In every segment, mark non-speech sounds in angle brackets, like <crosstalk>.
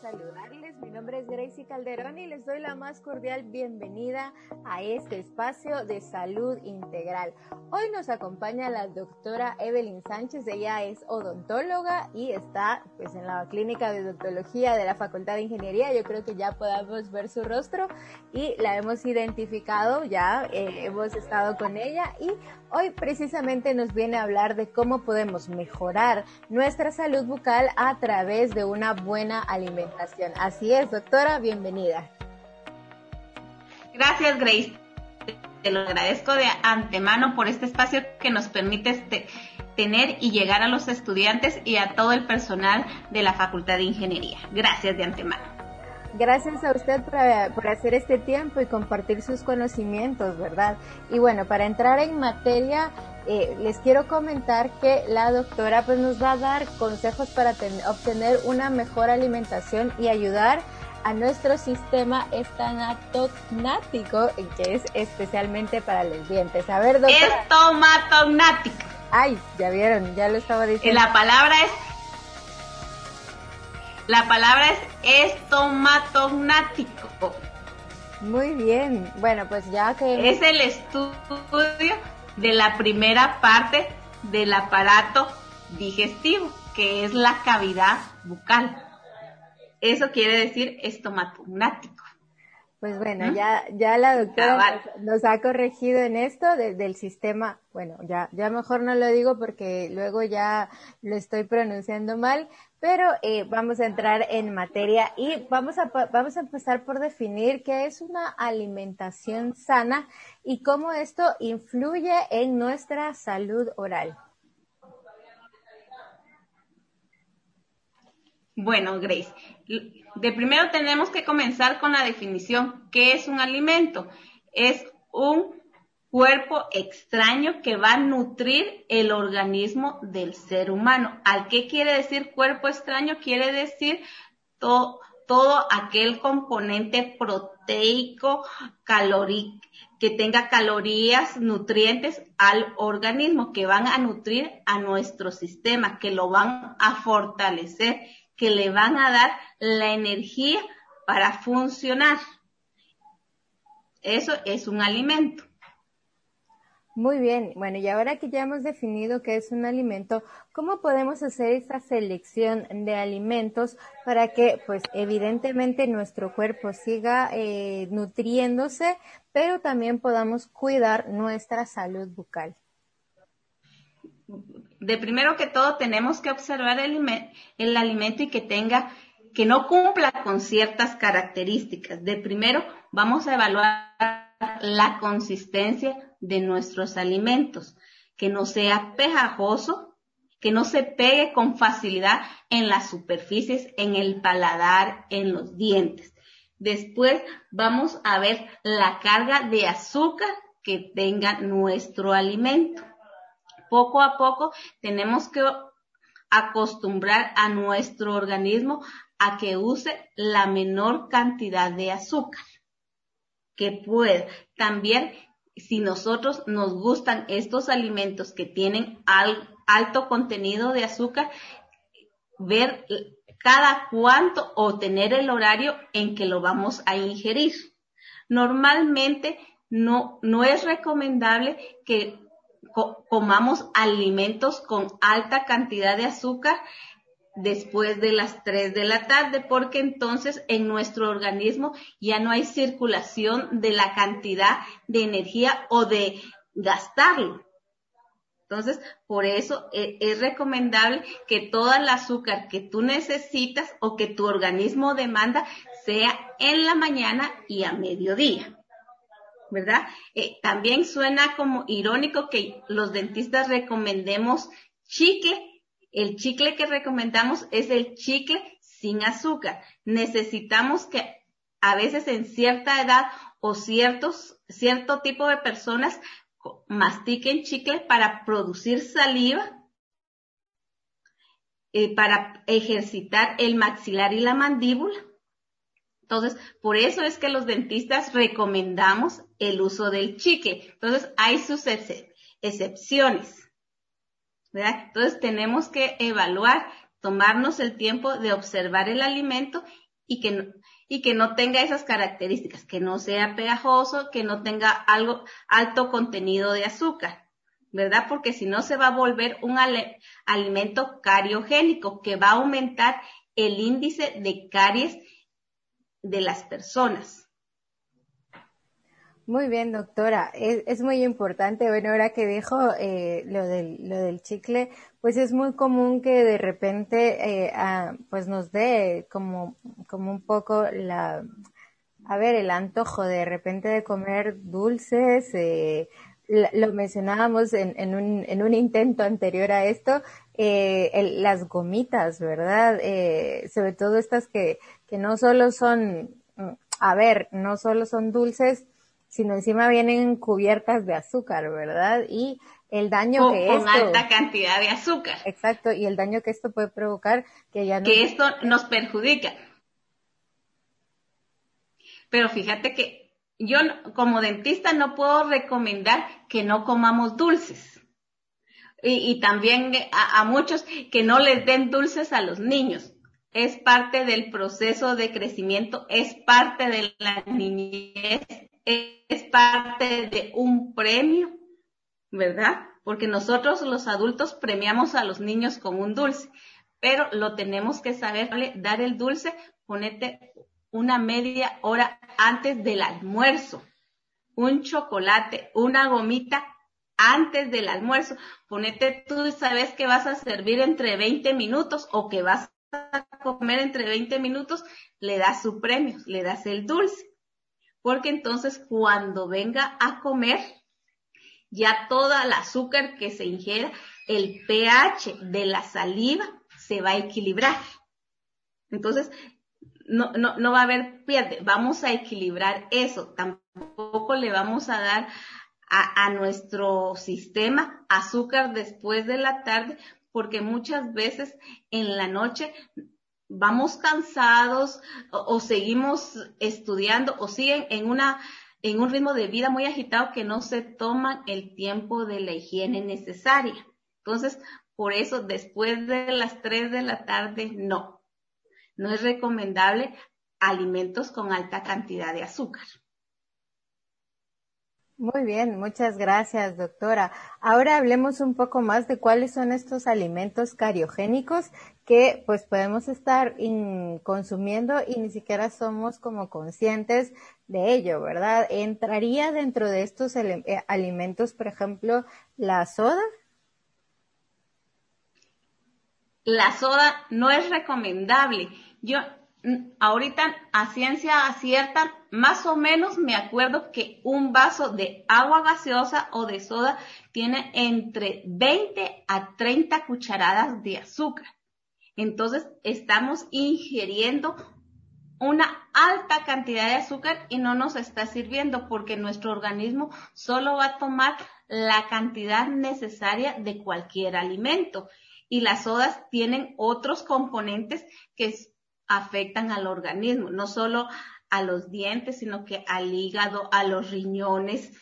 saludarles. Mi nombre es Gracie Calderón y les doy la más cordial bienvenida a este espacio de salud integral. Hoy nos acompaña la doctora Evelyn Sánchez. Ella es odontóloga y está pues en la clínica de odontología de la Facultad de Ingeniería. Yo creo que ya podamos ver su rostro y la hemos identificado, ya eh, hemos estado con ella y hoy precisamente nos viene a hablar de cómo podemos mejorar nuestra salud bucal a través de una buena alimentación. Así es, doctora, bienvenida. Gracias, Grace. Te lo agradezco de antemano por este espacio que nos permite este, tener y llegar a los estudiantes y a todo el personal de la Facultad de Ingeniería. Gracias de antemano. Gracias a usted por, por, hacer este tiempo y compartir sus conocimientos, ¿verdad? Y bueno, para entrar en materia, eh, les quiero comentar que la doctora pues nos va a dar consejos para obtener una mejor alimentación y ayudar a nuestro sistema estanatognático, que es especialmente para los dientes. A ver, doctora. Estomatognático. Ay, ya vieron, ya lo estaba diciendo. La palabra es la palabra es estomatognático. Muy bien. Bueno, pues ya que... Es el estudio de la primera parte del aparato digestivo, que es la cavidad bucal. Eso quiere decir estomatognático. Pues bueno, ya, ya la doctora nos, ha corregido en esto del sistema, bueno, ya, ya mejor no lo digo porque luego ya lo estoy pronunciando mal, pero eh, vamos a entrar en materia y vamos a, vamos a empezar por definir qué es una alimentación sana y cómo esto influye en nuestra salud oral. Bueno, Grace, de primero tenemos que comenzar con la definición. ¿Qué es un alimento? Es un cuerpo extraño que va a nutrir el organismo del ser humano. ¿Al qué quiere decir cuerpo extraño? Quiere decir todo, aquel componente proteico, calórico, que tenga calorías, nutrientes al organismo, que van a nutrir a nuestro sistema, que lo van a fortalecer que le van a dar la energía para funcionar. Eso es un alimento. Muy bien, bueno, y ahora que ya hemos definido qué es un alimento, ¿cómo podemos hacer esta selección de alimentos para que, pues, evidentemente nuestro cuerpo siga eh, nutriéndose, pero también podamos cuidar nuestra salud bucal? De primero que todo tenemos que observar el, alimento y que tenga, que no cumpla con ciertas características. De primero vamos a evaluar la consistencia de nuestros alimentos, que no sea pegajoso, que no se pegue con facilidad en las superficies, en el paladar, en los dientes. Después vamos a ver la carga de azúcar que tenga nuestro alimento poco a poco tenemos que acostumbrar a nuestro organismo a que use la menor cantidad de azúcar que pueda. También, si nosotros nos gustan estos alimentos que tienen alto contenido de azúcar, ver cada cuánto o tener el horario en que lo vamos a ingerir. Normalmente no, no es recomendable que comamos alimentos con alta cantidad de azúcar después de las 3 de la tarde, porque entonces en nuestro organismo ya no hay circulación de la cantidad de energía o de gastarlo. Entonces, por eso e, es recomendable que toda el azúcar que tú necesitas o que tu organismo demanda sea en la mañana y a mediodía. ¿Verdad? Eh, también suena como irónico que los dentistas recomendemos chicle. El chicle que recomendamos es el chicle sin azúcar. Necesitamos que a veces en cierta edad o ciertos, cierto tipo de personas mastiquen chicle para producir saliva, eh, para ejercitar el maxilar y la mandíbula entonces, por eso es que los dentistas recomendamos el uso del chicle. Entonces, hay sus excepciones. ¿verdad? Entonces, tenemos que evaluar, tomarnos el tiempo de observar el alimento y que, no, y que no tenga esas características, que no sea pegajoso, que no tenga algo alto contenido de azúcar, ¿verdad? Porque si no se va a volver un alimento cariogénico que va a aumentar el índice de caries de las personas. Muy bien, doctora. Es, muy importante. Bueno, ahora que dijo eh, lo, del, lo del chicle, pues es muy común que de repente eh, pues nos dé como, como un poco la, a ver, el antojo de repente de comer dulces. Eh, lo mencionábamos en, en, un, en un intento anterior a esto, eh, las gomitas, ¿verdad? Eh, sobre todo estas que, que no solo son, mm, a ver, no solo son dulces, sino encima vienen cubiertas de azúcar, ¿verdad? Y el daño que con alta cantidad de azúcar. Exacto, y el daño que esto puede provocar que ya no que esto nos perjudica. Pero fíjate que yo como dentista no puedo recomendar que no comamos dulces. Y, también a, a muchos que no les den dulces a los niños. Es parte del proceso de crecimiento, es parte de la niñez, es parte de un premio, ¿verdad? Porque nosotros los adultos premiamos a los niños con un dulce, pero lo tenemos que saber dar el dulce, ponete una media hora antes del almuerzo, un chocolate, una gomita antes del almuerzo, ponete tú sabes que vas a servir entre 20 minutos o que vas a comer entre 20 minutos, le das su premio, le das el dulce. Porque entonces cuando venga a comer, ya toda el azúcar que se ingiera, el pH de la saliva se va a equilibrar. Entonces, no, no, no va a haber pierde, vamos a equilibrar eso, tampoco le vamos a dar a, a nuestro sistema azúcar después de la tarde, porque muchas veces en la noche vamos cansados o, seguimos estudiando o siguen en una en un ritmo de vida muy agitado que no se toman el tiempo de la higiene necesaria. Entonces, por eso después de las 3 de la tarde no. No es recomendable alimentos con alta cantidad de azúcar. Muy bien, muchas gracias, doctora. Ahora hablemos un poco más de cuáles son estos alimentos cariogénicos que pues podemos estar consumiendo y ni siquiera somos como conscientes de ello, ¿verdad? ¿Entraría dentro de estos eh, alimentos, por ejemplo, la soda? La soda no es recomendable. Yo ahorita a ciencia cierta, más o menos me acuerdo que un vaso de agua gaseosa o de soda tiene entre 20 a 30 cucharadas de azúcar. Entonces estamos ingiriendo una alta cantidad de azúcar y no nos está sirviendo porque nuestro organismo solo va a tomar la cantidad necesaria de cualquier alimento. Y las sodas tienen otros componentes que afectan al organismo, no solo a los dientes, sino que al hígado, a los riñones,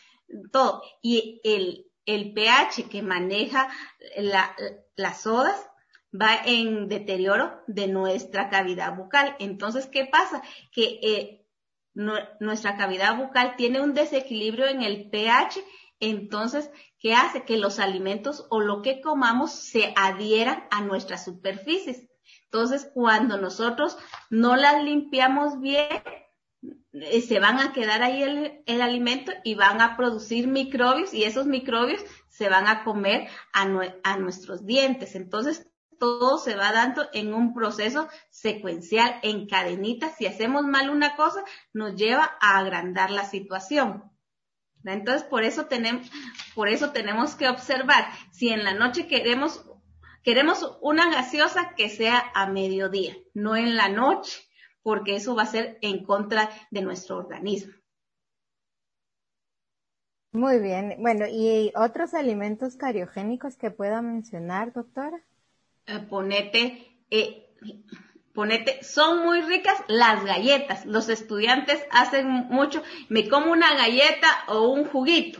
todo. Y el, el pH que maneja la, las sodas va en deterioro de nuestra cavidad bucal. Entonces, ¿qué pasa? Que eh, nuestra cavidad bucal tiene un desequilibrio en el pH, entonces, ¿qué hace? Que los alimentos o lo que comamos se adhieran a nuestras superficies. Entonces, cuando nosotros no las limpiamos bien, eh, se van a quedar ahí el, alimento y van a producir microbios y esos microbios se van a comer a, a nuestros dientes. Entonces, todo se va dando en un proceso secuencial, en cadenitas. Si hacemos mal una cosa, nos lleva a agrandar la situación. Entonces, por eso tenemos, por eso tenemos que observar si en la noche queremos Queremos una gaseosa que sea a mediodía, no en la noche, porque eso va a ser en contra de nuestro organismo. Muy bien. Bueno, ¿y otros alimentos cariogénicos que pueda mencionar, doctora? Eh, ponete, eh, ponete, son muy ricas las galletas. Los estudiantes hacen mucho, me como una galleta o un juguito.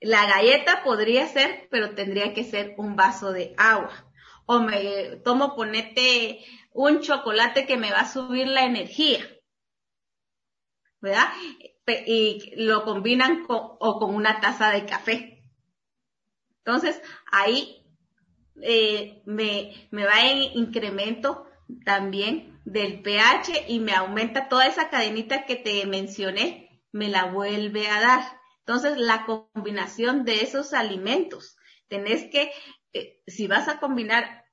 La galleta podría ser, pero tendría que ser un vaso de agua. o me tomo ponete un chocolate que me va a subir la energía. ¿Verdad? Y lo combinan con, o con una taza de café. Entonces, ahí eh, me, me va en incremento también del pH y me aumenta toda esa cadenita que te mencioné, me la vuelve a dar. Entonces, la combinación de esos alimentos, tenés que, eh, si vas a combinar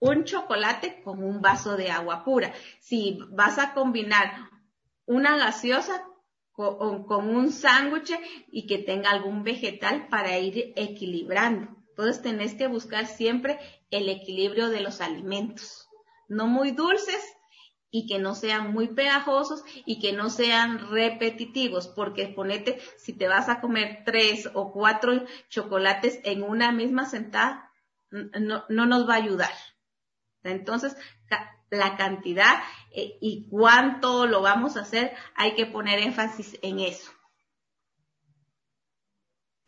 un chocolate con un vaso de agua pura, si vas a combinar una gaseosa con, con un sándwich y que tenga algún vegetal para ir equilibrando. Entonces tenés que buscar siempre el equilibrio de los alimentos, no muy dulces y que no sean muy pegajosos y que no sean repetitivos, porque ponete, si te vas a comer tres o cuatro chocolates en una misma sentada, no, no nos va a ayudar. Entonces, la cantidad eh, y cuánto lo vamos a hacer, hay que poner énfasis en eso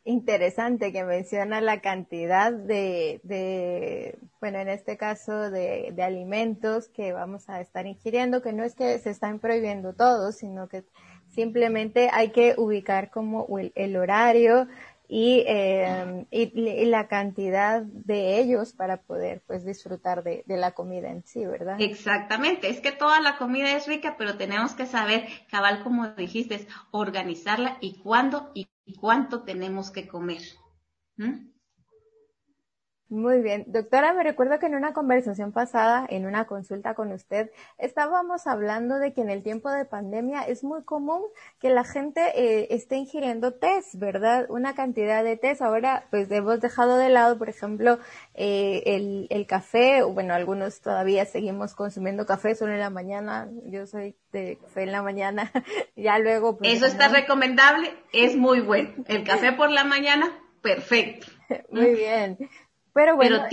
interesante que menciona la cantidad de, de bueno, en este caso de, de, alimentos que vamos a estar ingiriendo, que no es que se están prohibiendo todos, sino que simplemente hay que ubicar como el, horario y, eh, y, la cantidad de ellos para poder pues disfrutar de, de, la comida en sí, ¿verdad? Exactamente, es que toda la comida es rica, pero tenemos que saber, cabal, como dijiste, organizarla y cuándo y y cuánto tenemos que comer. Muy bien. Doctora, me recuerdo que en una conversación pasada, en una consulta con usted, estábamos hablando de que en el tiempo de pandemia es muy común que la gente eh, esté ingiriendo test, ¿verdad? Una cantidad de test. Ahora, pues hemos dejado de lado, por ejemplo, eh, el, el café. Bueno, algunos todavía seguimos consumiendo café solo en la mañana. Yo soy de café en la mañana. <laughs> ya luego. Pues, Eso está recomendable. Es muy bueno. El café por la mañana, perfecto. <laughs> muy bien. Pero bueno,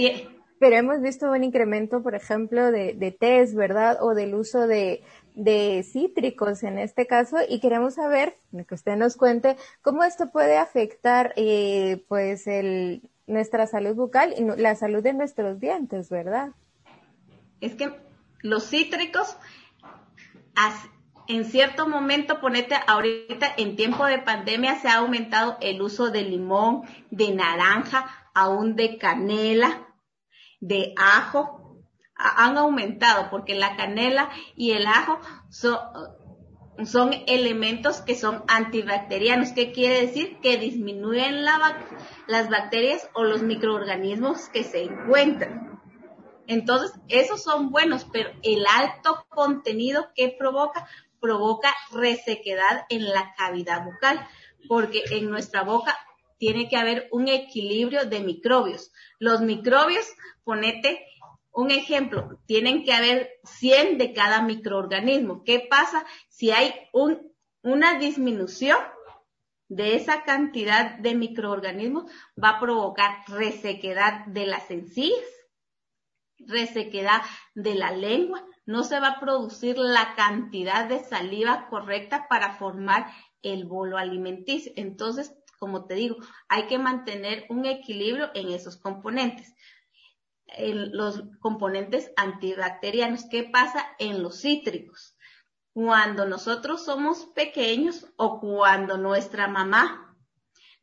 pero, hemos visto un incremento, por ejemplo, de, de test, ¿verdad? O del uso de, de cítricos en este caso y queremos saber, que usted nos cuente, cómo esto puede afectar eh, pues el, nuestra salud bucal y la salud de nuestros dientes, ¿verdad? Es que los cítricos, en cierto momento, ponete ahorita en tiempo de pandemia se ha aumentado el uso de limón, de naranja, aún de canela, de ajo, han aumentado porque la canela y el ajo son, son elementos que son antibacterianos. ¿Qué quiere decir? Que disminuyen las bacterias o los microorganismos que se encuentran. Entonces, esos son buenos, pero el alto contenido que provoca, provoca resequedad en la cavidad bucal, porque en nuestra boca tiene que haber un equilibrio de microbios. Los microbios, ponete un ejemplo, tienen que haber 100 de cada microorganismo. ¿Qué pasa si hay un, una disminución de esa cantidad de microorganismos? Va a provocar resequedad de las encías, resequedad de la lengua, no se va a producir la cantidad de saliva correcta para formar el bolo alimenticio. Entonces, como te digo, hay que mantener un equilibrio en esos componentes. En los componentes antibacterianos, ¿qué pasa en los cítricos? Cuando nosotros somos pequeños o cuando nuestra mamá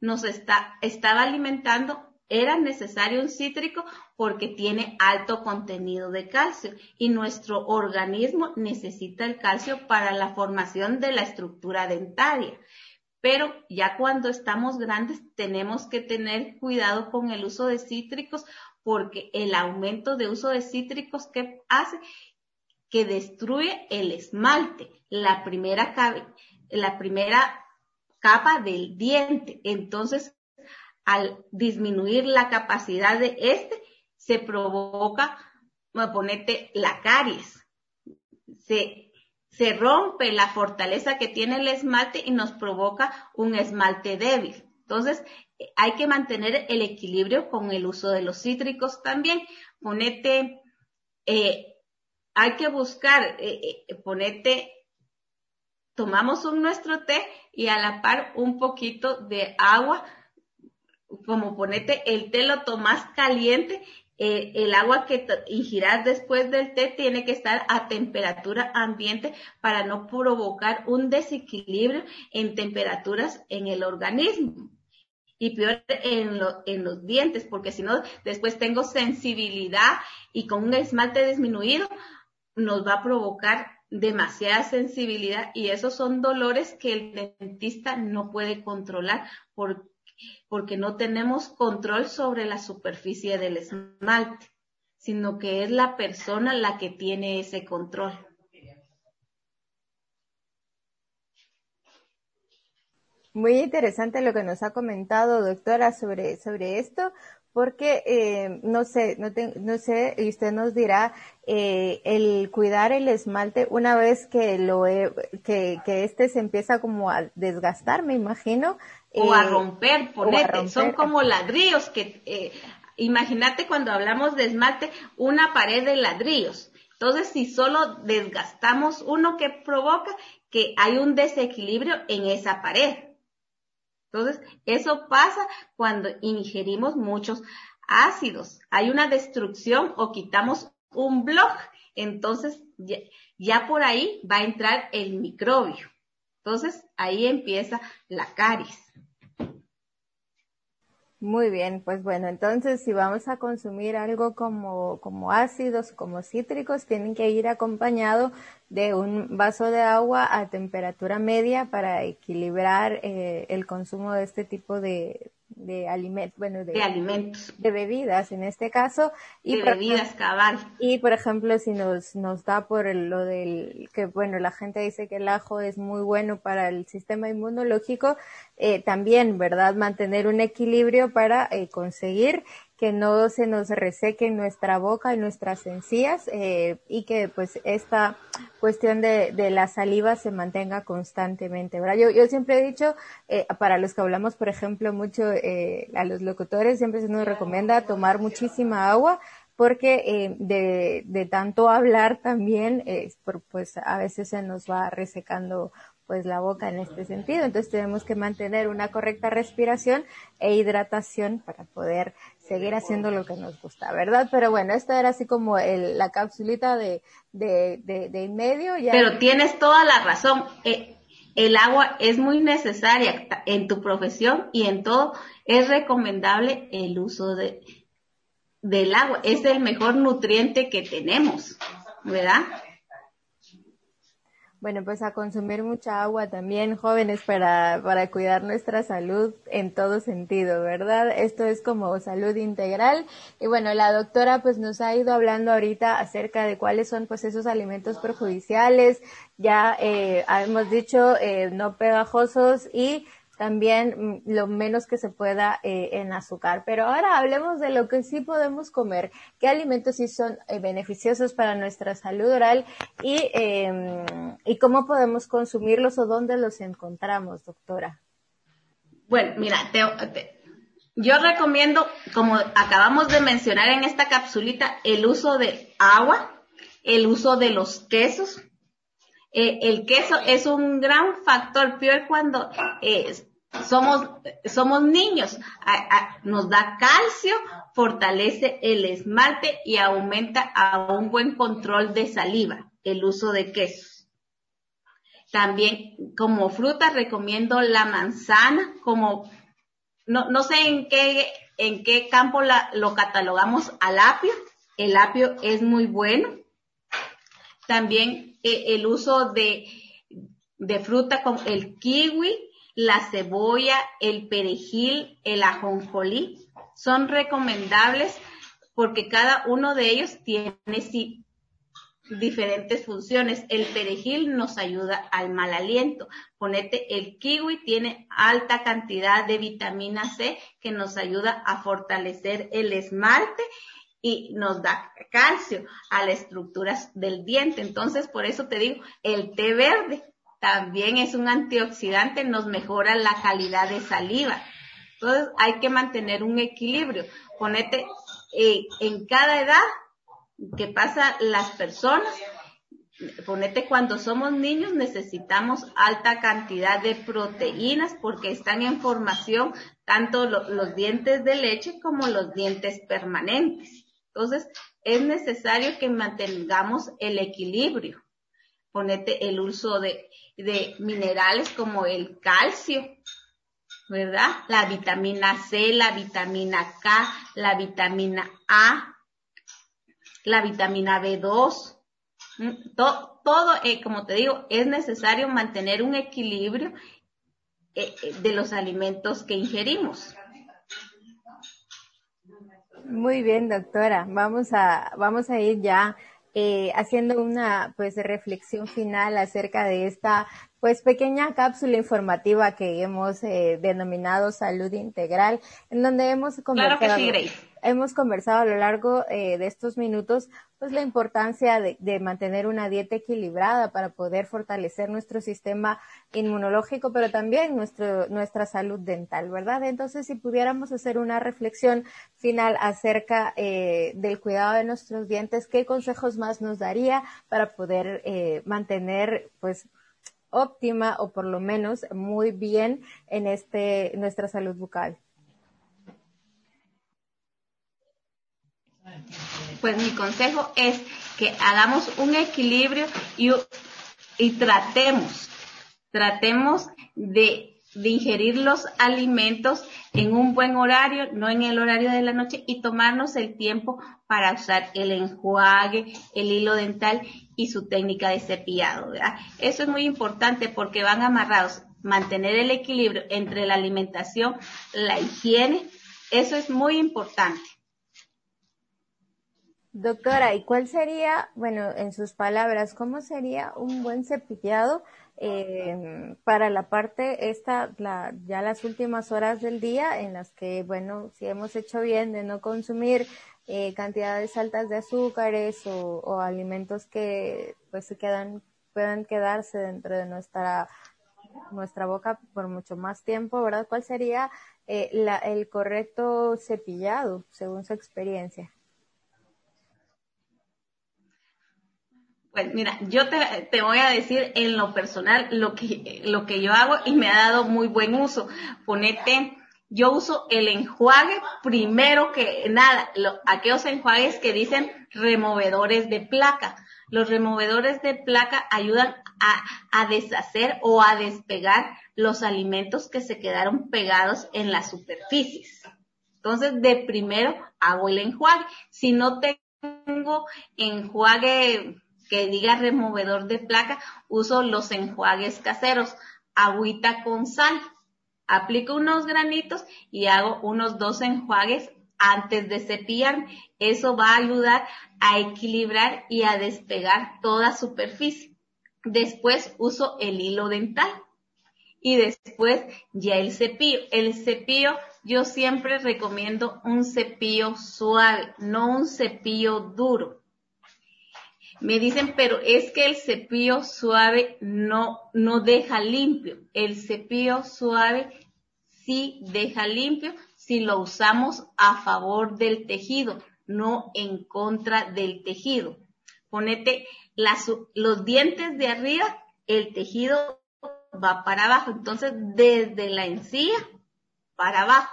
nos está, estaba alimentando, era necesario un cítrico porque tiene alto contenido de calcio y nuestro organismo necesita el calcio para la formación de la estructura dentaria. Pero ya cuando estamos grandes tenemos que tener cuidado con el uso de cítricos porque el aumento de uso de cítricos que hace que destruye el esmalte, la primera, la primera capa del diente. Entonces, al disminuir la capacidad de este, se provoca, ponete, la caries. Se se rompe la fortaleza que tiene el esmalte y nos provoca un esmalte débil. Entonces, hay que mantener el equilibrio con el uso de los cítricos también. Ponete, eh, hay que buscar, eh, eh, ponete, tomamos un nuestro té y a la par un poquito de agua, como ponete el té lo tomas caliente eh, el agua que ingirás después del té tiene que estar a temperatura ambiente para no provocar un desequilibrio en temperaturas en el organismo. Y peor en, en los dientes, porque si no, después tengo sensibilidad y con un esmalte disminuido nos va a provocar demasiada sensibilidad y esos son dolores que el dentista no puede controlar por, porque no tenemos control sobre la superficie del esmalte, sino que es la persona la que tiene ese control. Muy interesante lo que nos ha comentado, doctora, sobre, sobre esto, porque eh, no sé, no, no sé, y usted nos dirá, eh, el cuidar el esmalte una vez que lo que, que este se empieza como a desgastar, me imagino. O a eh, romper, ponete, son como ladrillos que, eh, imagínate cuando hablamos de esmalte, una pared de ladrillos. Entonces, si solo desgastamos uno que provoca que hay un desequilibrio en esa pared. Entonces, eso pasa cuando ingerimos muchos ácidos. Hay una destrucción o quitamos un blog. Entonces, ya, por ahí va a entrar el microbio. Entonces, ahí empieza la caries. Muy bien, pues bueno, entonces si vamos a consumir algo como, como ácidos, como cítricos, tienen que ir acompañado de un vaso de agua a temperatura media para equilibrar eh, el consumo de este tipo de, de alimentos, bueno, de, alimentos, de bebidas en este caso. Y de bebidas cabal. Y por ejemplo, si nos, nos da por lo del, que bueno, la gente dice que el ajo es muy bueno para el sistema inmunológico, eh, también, ¿verdad? Mantener un equilibrio para eh, conseguir que no se nos reseque nuestra boca y nuestras encías eh, y que pues esta cuestión de, de, la saliva se mantenga constantemente. ¿verdad? Yo, yo siempre he dicho, eh, para los que hablamos, por ejemplo, mucho eh, a los locutores, siempre se nos recomienda tomar muchísima agua porque de, de tanto hablar también, eh, pues a veces se nos va resecando pues la boca en este sentido. Entonces tenemos que mantener una correcta respiración e hidratación para poder seguir haciendo lo que nos gusta, ¿verdad? Pero bueno, esta era así como el, la capsulita de, de, de, de medio. Pero tienes toda la razón. Eh, el agua es muy necesaria en tu profesión y en todo. Es recomendable el uso de, del agua. Es el mejor nutriente que tenemos, ¿verdad? Bueno, pues a consumir mucha agua también, jóvenes, para, para cuidar nuestra salud en todo sentido, ¿verdad? Esto es como salud integral. Y bueno, la doctora pues nos ha ido hablando ahorita acerca de cuáles son pues esos alimentos perjudiciales, ya eh, hemos dicho eh, no pegajosos y también mm, lo menos que se pueda eh, en azúcar. Pero ahora hablemos de lo que sí podemos comer, qué alimentos sí son eh, beneficiosos para nuestra salud oral y, eh, y cómo podemos consumirlos o dónde los encontramos, doctora. Bueno, mira, te, yo recomiendo, como acabamos de mencionar en esta capsulita, el uso de agua, el uso de los quesos, eh, el queso es un gran factor, peor cuando eh, somos, somos niños, nos da calcio, fortalece el esmalte y aumenta a un buen control de saliva, el uso de quesos. También como fruta recomiendo la manzana, como no, no sé en qué, en qué campo lo catalogamos al apio. El apio es muy bueno. También eh, el uso de, de fruta como el kiwi, la cebolla, el perejil, el ajonjolí. Son recomendables porque cada uno de ellos tiene sí, diferentes funciones. El perejil nos ayuda al mal aliento. Ponete, el kiwi tiene alta cantidad de vitamina C que nos ayuda a fortalecer el esmalte y nos da calcio a las estructuras del diente. Entonces, por eso te digo, el té verde también es un antioxidante, nos mejora la calidad de saliva. Entonces hay que mantener un equilibrio. Ponete eh, en cada edad que pasa las personas, ponete cuando somos niños necesitamos alta cantidad de proteínas porque están en formación tanto los dientes de leche como los dientes permanentes. Entonces, es necesario que mantengamos el equilibrio. Ponete el uso de, de minerales como el calcio, ¿verdad? La vitamina C, la vitamina K, la vitamina A, la vitamina B2. Todo, todo eh, como te digo, es necesario mantener un equilibrio eh, eh, de los alimentos que ingerimos. Muy bien, doctora. Vamos a, vamos a ir ya eh, haciendo una pues reflexión final acerca de esta pues pequeña cápsula informativa que hemos eh, denominado salud integral, en donde hemos conversado, hemos conversado a lo largo eh, de estos minutos pues la importancia de, de, mantener una dieta equilibrada para poder fortalecer nuestro sistema inmunológico, pero también nuestro, nuestra salud dental, ¿verdad? Entonces, si pudiéramos hacer una reflexión final acerca eh, del cuidado de nuestros dientes, ¿qué consejos más nos daría para poder eh, mantener, pues, óptima o por lo menos muy bien en este nuestra salud bucal. Pues mi consejo es que hagamos un equilibrio y, y tratemos, tratemos de, de ingerir los alimentos en un buen horario, no en el horario de la noche, y tomarnos el tiempo para usar el enjuague, el hilo dental y su técnica de cepillado. ¿verdad? Eso es muy importante porque van amarrados. Mantener el equilibrio entre la alimentación, la higiene, eso es muy importante. Doctora, ¿y cuál sería, bueno, en sus palabras, cómo sería un buen cepillado eh, para la parte esta, la, ya las últimas horas del día en las que, bueno, si hemos hecho bien de no consumir eh, cantidades altas de azúcares o, o, alimentos que pues se quedan, puedan quedarse dentro de nuestra, nuestra boca por mucho más tiempo, ¿verdad? ¿Cuál sería eh, la, el correcto cepillado según su experiencia? Pues mira, yo te, te, voy a decir en lo personal lo que, lo que yo hago y me ha dado muy buen uso. Ponete yo uso el enjuague primero que nada, lo, aquellos enjuagues que dicen removedores de placa. Los removedores de placa ayudan a, a, deshacer o a despegar los alimentos que se quedaron pegados en las superficies. Entonces, de primero hago el enjuague. Si no tengo enjuague que diga removedor de placa, uso los enjuagues caseros, agüita con sal aplico unos granitos y hago unos dos enjuagues antes de cepillar. Eso va a ayudar a equilibrar y a despegar toda superficie. Después uso el hilo dental y después ya el cepillo. El cepillo yo siempre recomiendo un cepillo suave, no un cepillo duro. Me dicen, pero es que el cepillo suave no, no deja limpio. El cepillo suave sí deja limpio si lo usamos a favor del tejido, no en contra del tejido. Ponete las, los dientes de arriba, el tejido va para abajo. Entonces, desde la encía para abajo.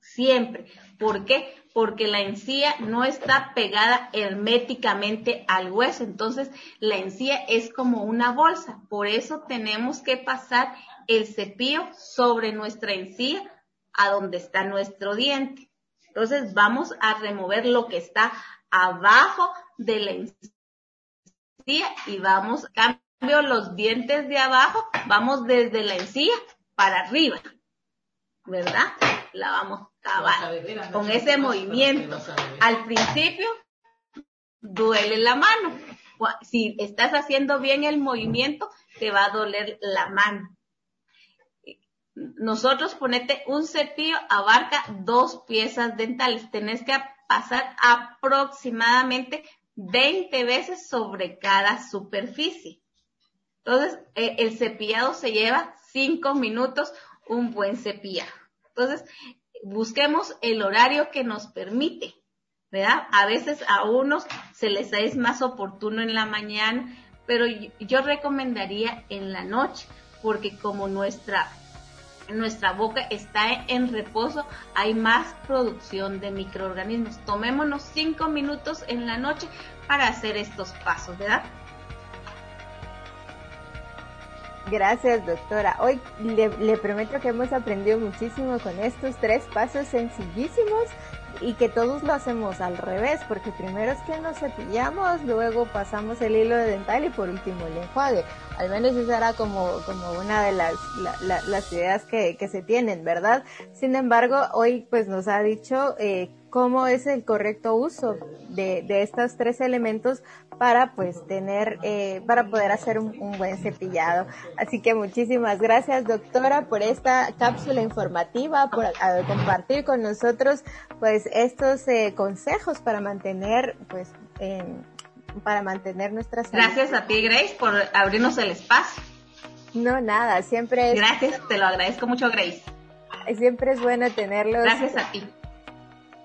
Siempre. ¿Por qué? Porque la encía no está pegada herméticamente al hueso, entonces la encía es como una bolsa, por eso tenemos que pasar el cepillo sobre nuestra encía a donde está nuestro diente. Entonces vamos a remover lo que está abajo de la encía y vamos, cambio los dientes de abajo, vamos desde la encía para arriba, ¿verdad? La vamos con ese movimiento. Al principio duele la mano. Si estás haciendo bien el movimiento, te va a doler la mano. Nosotros ponete un cepillo abarca dos piezas dentales. Tenés que pasar aproximadamente 20 veces sobre cada superficie. Entonces, eh, el cepillado se lleva 5 minutos, un buen cepillado. Entonces, busquemos el horario que nos permite, ¿verdad? A veces a unos se les es más oportuno en la mañana, pero yo recomendaría en la noche, porque como nuestra nuestra boca está en reposo, hay más producción de microorganismos. Tomémonos cinco minutos en la noche para hacer estos pasos, ¿verdad? Gracias, doctora. Hoy le, prometo que hemos aprendido muchísimo con estos tres pasos sencillísimos y que todos lo hacemos al revés, porque primero es que nos cepillamos, luego pasamos el hilo dental y por último el enjuague. Al menos esa era como, como una de las, las ideas que, que se tienen, ¿verdad? Sin embargo, hoy pues nos ha dicho eh, cómo es el correcto uso de, de estos tres elementos para pues tener, eh, para poder hacer un, un, buen cepillado. Así que muchísimas gracias doctora por esta cápsula informativa, por a, compartir con nosotros pues estos eh, consejos para mantener pues eh, para mantener nuestra salud. Gracias a ti Grace por abrirnos el espacio. No, nada, siempre es... Gracias, te lo agradezco mucho Grace. Siempre es bueno tenerlos. Gracias a ti.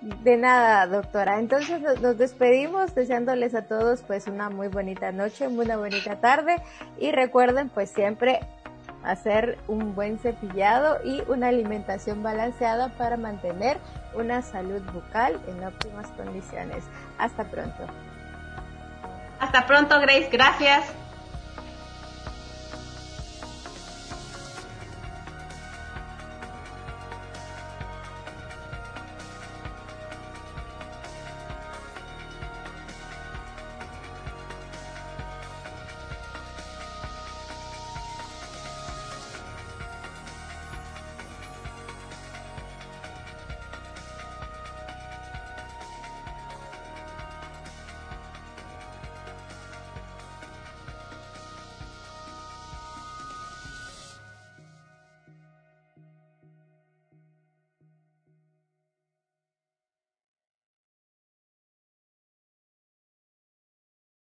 De nada, doctora. Entonces nos despedimos deseándoles a todos pues una muy bonita noche, una bonita tarde y recuerden pues siempre hacer un buen cepillado y una alimentación balanceada para mantener una salud bucal en óptimas condiciones. Hasta pronto. Hasta pronto, Grace. Gracias.